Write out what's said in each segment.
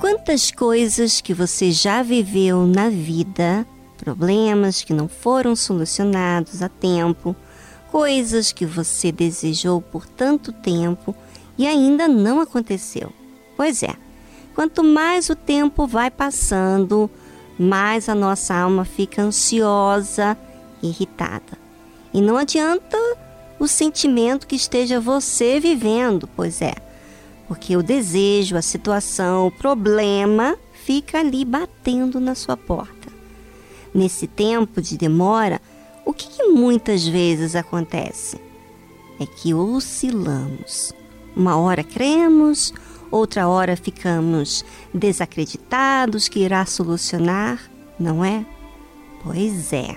Quantas coisas que você já viveu na vida, problemas que não foram solucionados a tempo, coisas que você desejou por tanto tempo e ainda não aconteceu. Pois é, quanto mais o tempo vai passando, mais a nossa alma fica ansiosa, irritada. E não adianta o sentimento que esteja você vivendo, pois é, porque o desejo, a situação, o problema fica ali batendo na sua porta. Nesse tempo de demora, o que, que muitas vezes acontece? É que oscilamos. Uma hora cremos, outra hora ficamos desacreditados que irá solucionar, não é? Pois é.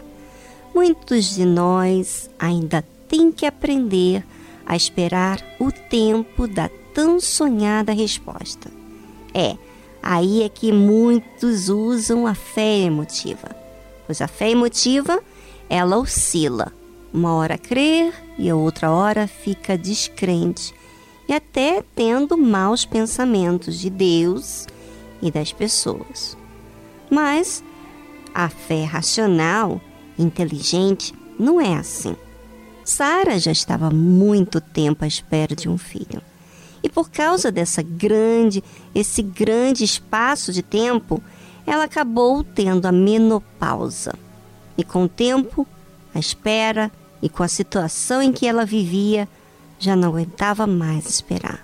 Muitos de nós ainda têm que aprender a esperar o tempo da tão sonhada resposta. É, aí é que muitos usam a fé emotiva. Pois a fé emotiva, ela oscila. Uma hora crer e a outra hora fica descrente e até tendo maus pensamentos de Deus e das pessoas. Mas a fé racional, inteligente, não é assim. Sara já estava muito tempo à espera de um filho. E por causa dessa grande, esse grande espaço de tempo, ela acabou tendo a menopausa. E com o tempo, a espera e com a situação em que ela vivia, já não aguentava mais esperar.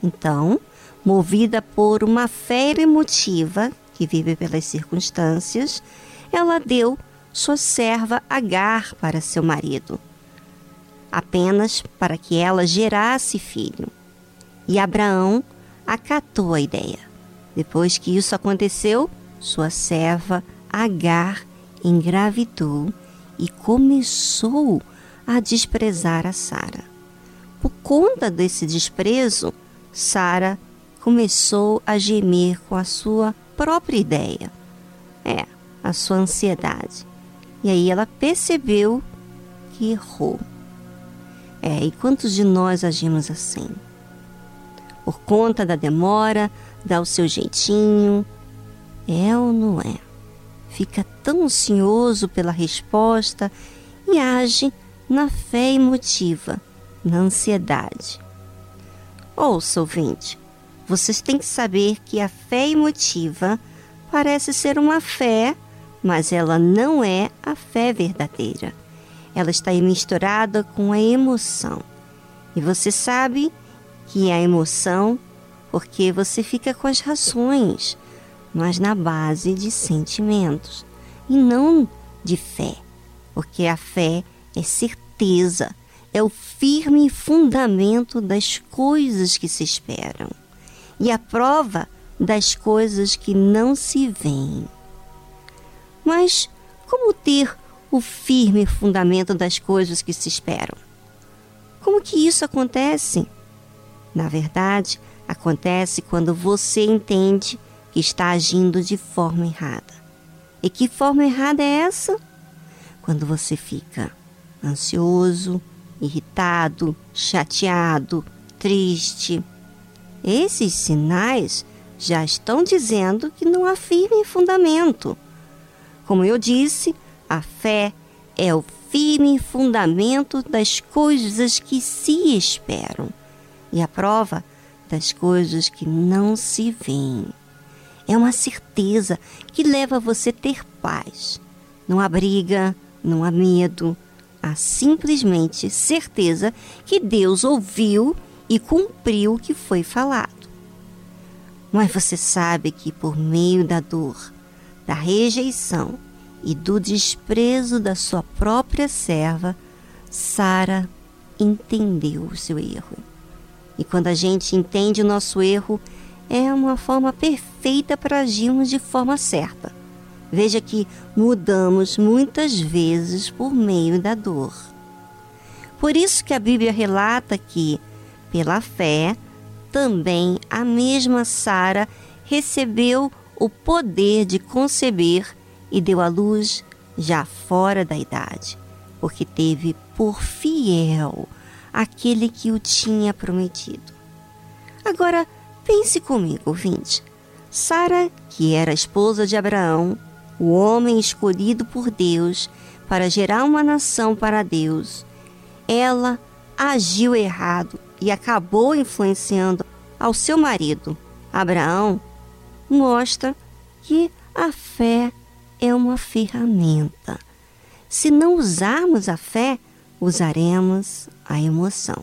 Então, movida por uma fé emotiva que vive pelas circunstâncias, ela deu sua serva Agar para seu marido, apenas para que ela gerasse filho. E Abraão acatou a ideia. Depois que isso aconteceu, sua serva Agar engravidou e começou a desprezar a Sara. Por conta desse desprezo, Sara começou a gemer com a sua própria ideia. É, a sua ansiedade. E aí ela percebeu que errou. É, e quantos de nós agimos assim? Por conta da demora, dá o seu jeitinho. É ou não é? Fica tão ansioso pela resposta e age na fé emotiva na ansiedade. Ouça, ouvinte, vocês têm que saber que a fé emotiva parece ser uma fé, mas ela não é a fé verdadeira. Ela está misturada com a emoção. E você sabe que é a emoção porque você fica com as rações, mas na base de sentimentos e não de fé, porque a fé é certeza é o firme fundamento das coisas que se esperam e a prova das coisas que não se veem. Mas como ter o firme fundamento das coisas que se esperam? Como que isso acontece? Na verdade, acontece quando você entende que está agindo de forma errada. E que forma errada é essa? Quando você fica ansioso, irritado, chateado, triste. Esses sinais já estão dizendo que não há firme fundamento. Como eu disse, a fé é o firme fundamento das coisas que se esperam e a prova das coisas que não se veem. É uma certeza que leva você a ter paz. Não há briga, não há medo, a simplesmente certeza que Deus ouviu e cumpriu o que foi falado. Mas você sabe que por meio da dor, da rejeição e do desprezo da sua própria serva, Sara entendeu o seu erro. E quando a gente entende o nosso erro, é uma forma perfeita para agirmos de forma certa Veja que mudamos muitas vezes por meio da dor. Por isso que a Bíblia relata que, pela fé, também a mesma Sara recebeu o poder de conceber e deu à luz já fora da idade, porque teve por fiel aquele que o tinha prometido. Agora, pense comigo, ouvinte. Sara, que era esposa de Abraão, o homem escolhido por Deus para gerar uma nação para Deus, ela agiu errado e acabou influenciando ao seu marido, Abraão, mostra que a fé é uma ferramenta. Se não usarmos a fé, usaremos a emoção.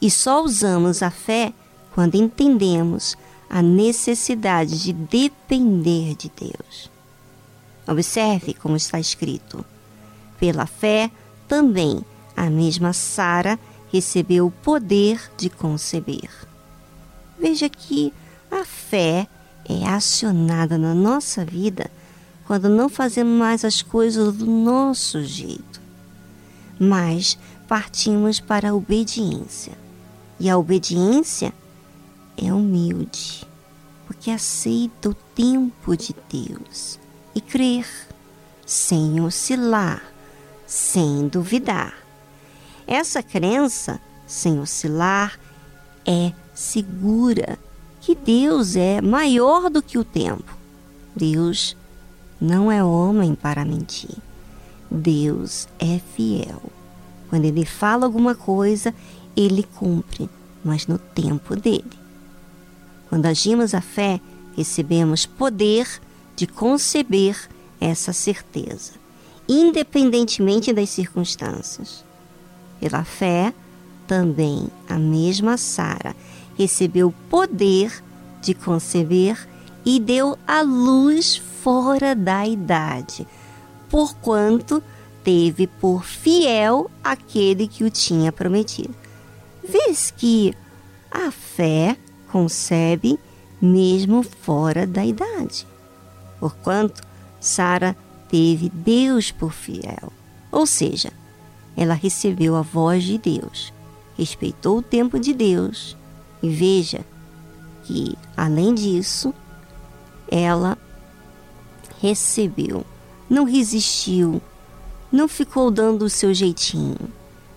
E só usamos a fé quando entendemos a necessidade de depender de Deus. Observe como está escrito: pela fé também a mesma Sara recebeu o poder de conceber. Veja que a fé é acionada na nossa vida quando não fazemos mais as coisas do nosso jeito, mas partimos para a obediência. E a obediência é humilde, porque aceita o tempo de Deus e crer, sem oscilar, sem duvidar. Essa crença, sem oscilar, é segura que Deus é maior do que o tempo. Deus não é homem para mentir. Deus é fiel. Quando ele fala alguma coisa, ele cumpre, mas no tempo dele. Quando agimos a fé, recebemos poder de conceber essa certeza, independentemente das circunstâncias. Pela fé, também a mesma Sara recebeu poder de conceber e deu à luz fora da idade, porquanto teve por fiel aquele que o tinha prometido. Vês que a fé concebe mesmo fora da idade, porquanto Sara teve Deus por fiel, ou seja, ela recebeu a voz de Deus, respeitou o tempo de Deus e veja que, além disso, ela recebeu, não resistiu, não ficou dando o seu jeitinho,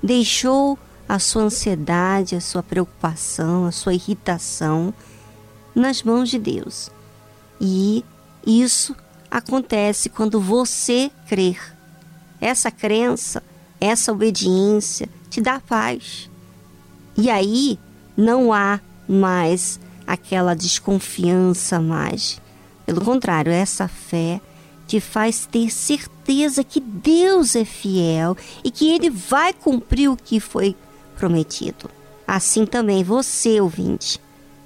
deixou a sua ansiedade, a sua preocupação, a sua irritação nas mãos de Deus. E isso acontece quando você crer. Essa crença, essa obediência te dá paz. E aí não há mais aquela desconfiança mais. Pelo contrário, essa fé te faz ter certeza que Deus é fiel e que Ele vai cumprir o que foi prometido. Assim também você, ouvinte,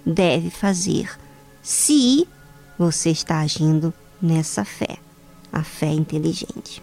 deve fazer, se você está agindo nessa fé, a fé inteligente.